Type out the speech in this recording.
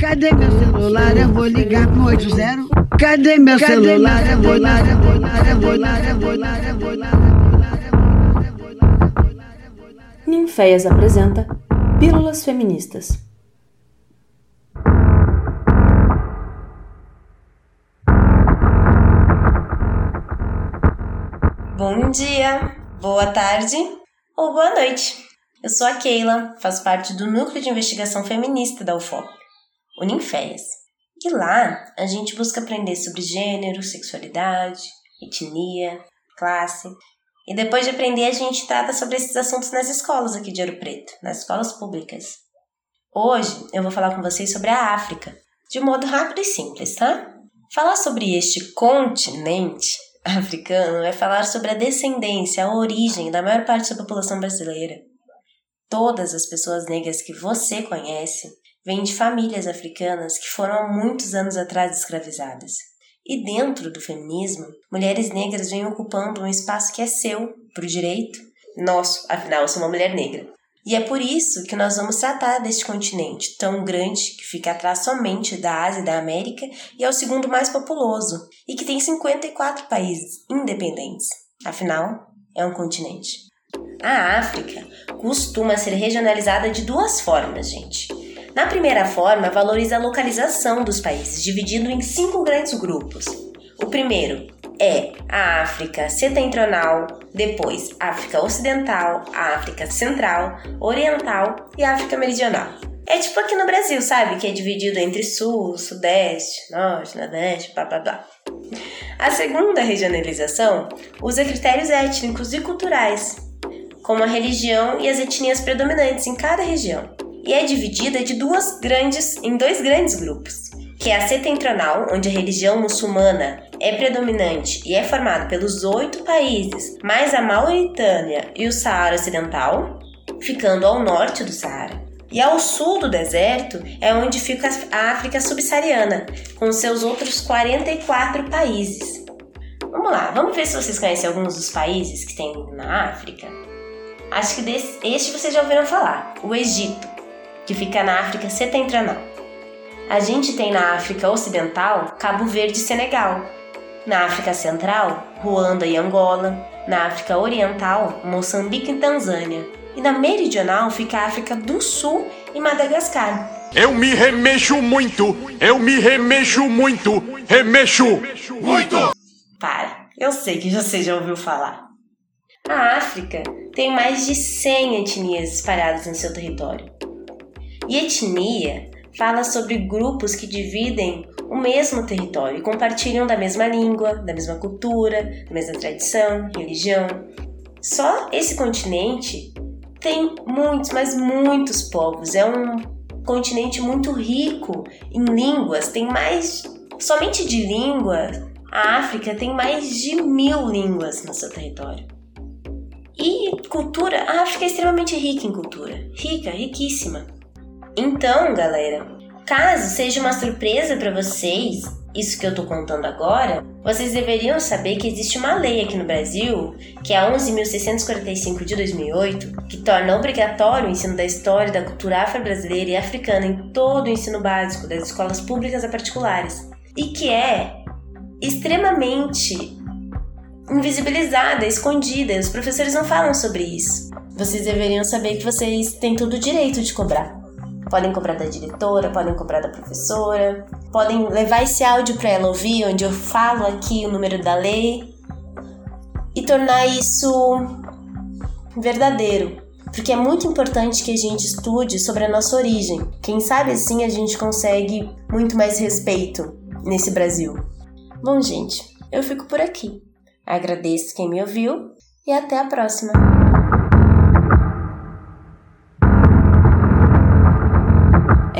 Cadê meu celular? Eu vou ligar pro 80. Cadê meu celular? Eu vou ligar, eu vou ligar, eu vou ligar, eu vou ligar, eu vou ligar. Ninféias apresenta Pílulas Feministas. Bom dia, boa tarde ou boa noite. Eu sou a Keila, faço parte do Núcleo de Investigação Feminista da UFOP, o Ninféias. E lá a gente busca aprender sobre gênero, sexualidade, etnia, classe. E depois de aprender, a gente trata sobre esses assuntos nas escolas aqui de Ouro Preto, nas escolas públicas. Hoje eu vou falar com vocês sobre a África, de um modo rápido e simples, tá? Falar sobre este continente africano é falar sobre a descendência, a origem da maior parte da população brasileira. Todas as pessoas negras que você conhece vêm de famílias africanas que foram há muitos anos atrás escravizadas. E dentro do feminismo, mulheres negras vêm ocupando um espaço que é seu, por direito, nosso, afinal eu sou uma mulher negra. E é por isso que nós vamos tratar deste continente tão grande que fica atrás somente da Ásia e da América e é o segundo mais populoso e que tem 54 países independentes. Afinal, é um continente. A África costuma ser regionalizada de duas formas, gente. Na primeira forma, valoriza a localização dos países, dividido em cinco grandes grupos. O primeiro é a África Setentrional, depois África Ocidental, África Central, Oriental e África Meridional. É tipo aqui no Brasil, sabe? Que é dividido entre Sul, Sudeste, Norte, Nordeste, blá blá blá. A segunda regionalização usa critérios étnicos e culturais, como a religião e as etnias predominantes em cada região. E é dividida de duas grandes, em dois grandes grupos, que é a setentrional, onde a religião muçulmana é predominante e é formado pelos oito países, mais a Mauritânia e o Saara Ocidental, ficando ao norte do Saara. E ao sul do deserto é onde fica a África subsaariana, com seus outros 44 países. Vamos lá, vamos ver se vocês conhecem alguns dos países que tem na África. Acho que desse, este vocês já ouviram falar: o Egito, que fica na África setentrional. A gente tem na África Ocidental Cabo Verde e Senegal, na África Central, Ruanda e Angola, na África Oriental, Moçambique e Tanzânia, e na Meridional fica a África do Sul e Madagascar. Eu me remexo muito, eu me remexo muito, remexo muito. Para, eu sei que você já ouviu falar. A África tem mais de 100 etnias espalhadas em seu território. E etnia fala sobre grupos que dividem o mesmo território e compartilham da mesma língua, da mesma cultura, da mesma tradição, religião. Só esse continente tem muitos, mas muitos povos. É um continente muito rico em línguas. Tem mais, somente de língua, a África tem mais de mil línguas no seu território. E cultura, a África é extremamente rica em cultura, rica, riquíssima. Então, galera, caso seja uma surpresa para vocês, isso que eu tô contando agora, vocês deveriam saber que existe uma lei aqui no Brasil, que é a 11.645 de 2008, que torna obrigatório o ensino da história e da cultura afro-brasileira e africana em todo o ensino básico das escolas públicas a particulares, e que é extremamente invisibilizada, escondida, os professores não falam sobre isso. Vocês deveriam saber que vocês têm todo o direito de cobrar. Podem cobrar da diretora, podem cobrar da professora, podem levar esse áudio para ela ouvir, onde eu falo aqui o número da lei e tornar isso verdadeiro. Porque é muito importante que a gente estude sobre a nossa origem. Quem sabe assim a gente consegue muito mais respeito nesse Brasil. Bom, gente, eu fico por aqui. Agradeço quem me ouviu e até a próxima!